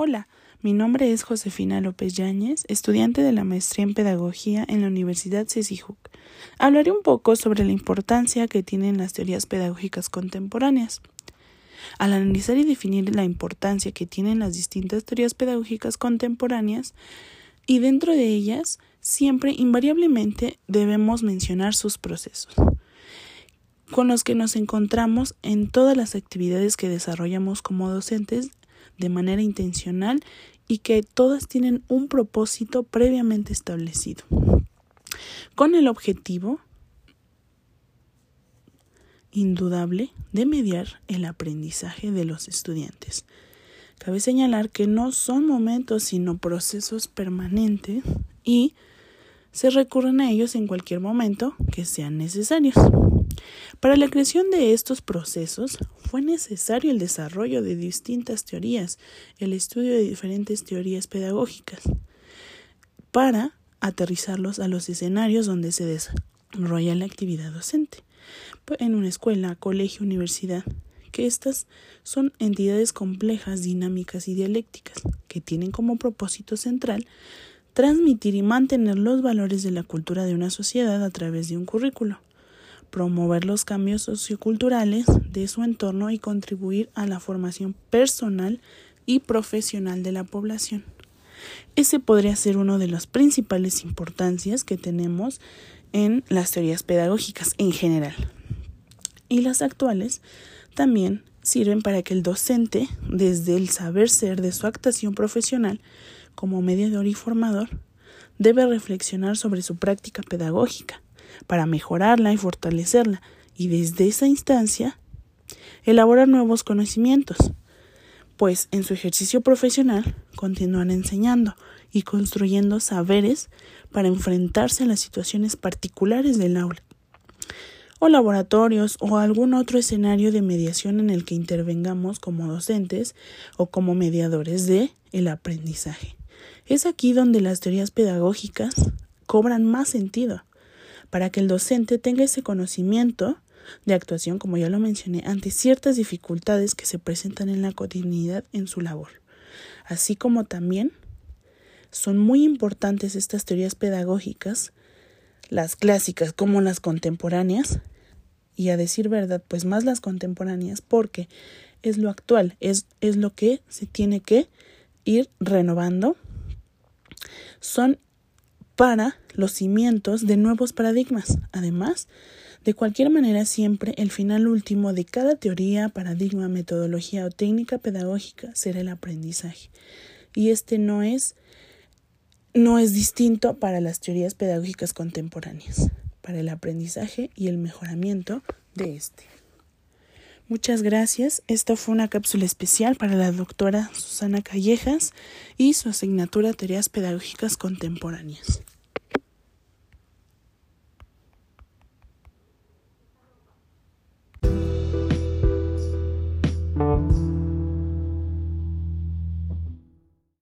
Hola, mi nombre es Josefina López Yáñez, estudiante de la maestría en Pedagogía en la Universidad CECIJUC. Hablaré un poco sobre la importancia que tienen las teorías pedagógicas contemporáneas. Al analizar y definir la importancia que tienen las distintas teorías pedagógicas contemporáneas, y dentro de ellas, siempre invariablemente debemos mencionar sus procesos con los que nos encontramos en todas las actividades que desarrollamos como docentes de manera intencional y que todas tienen un propósito previamente establecido, con el objetivo indudable de mediar el aprendizaje de los estudiantes. Cabe señalar que no son momentos sino procesos permanentes y se recurren a ellos en cualquier momento que sean necesarios. Para la creación de estos procesos fue necesario el desarrollo de distintas teorías, el estudio de diferentes teorías pedagógicas, para aterrizarlos a los escenarios donde se desarrolla la actividad docente, en una escuela, colegio, universidad, que estas son entidades complejas, dinámicas y dialécticas, que tienen como propósito central transmitir y mantener los valores de la cultura de una sociedad a través de un currículo promover los cambios socioculturales de su entorno y contribuir a la formación personal y profesional de la población. Ese podría ser uno de las principales importancias que tenemos en las teorías pedagógicas en general. Y las actuales también sirven para que el docente, desde el saber ser de su actuación profesional como mediador y formador, debe reflexionar sobre su práctica pedagógica para mejorarla y fortalecerla, y desde esa instancia elaborar nuevos conocimientos, pues en su ejercicio profesional continúan enseñando y construyendo saberes para enfrentarse a las situaciones particulares del aula o laboratorios o algún otro escenario de mediación en el que intervengamos como docentes o como mediadores de el aprendizaje. Es aquí donde las teorías pedagógicas cobran más sentido, para que el docente tenga ese conocimiento de actuación, como ya lo mencioné, ante ciertas dificultades que se presentan en la cotidianidad en su labor. Así como también son muy importantes estas teorías pedagógicas, las clásicas como las contemporáneas, y a decir verdad, pues más las contemporáneas, porque es lo actual, es, es lo que se tiene que ir renovando. Son para los cimientos de nuevos paradigmas. Además, de cualquier manera, siempre el final último de cada teoría, paradigma, metodología o técnica pedagógica será el aprendizaje. Y este no es no es distinto para las teorías pedagógicas contemporáneas, para el aprendizaje y el mejoramiento de este. Muchas gracias. Esta fue una cápsula especial para la doctora Susana Callejas y su asignatura Teorías Pedagógicas Contemporáneas.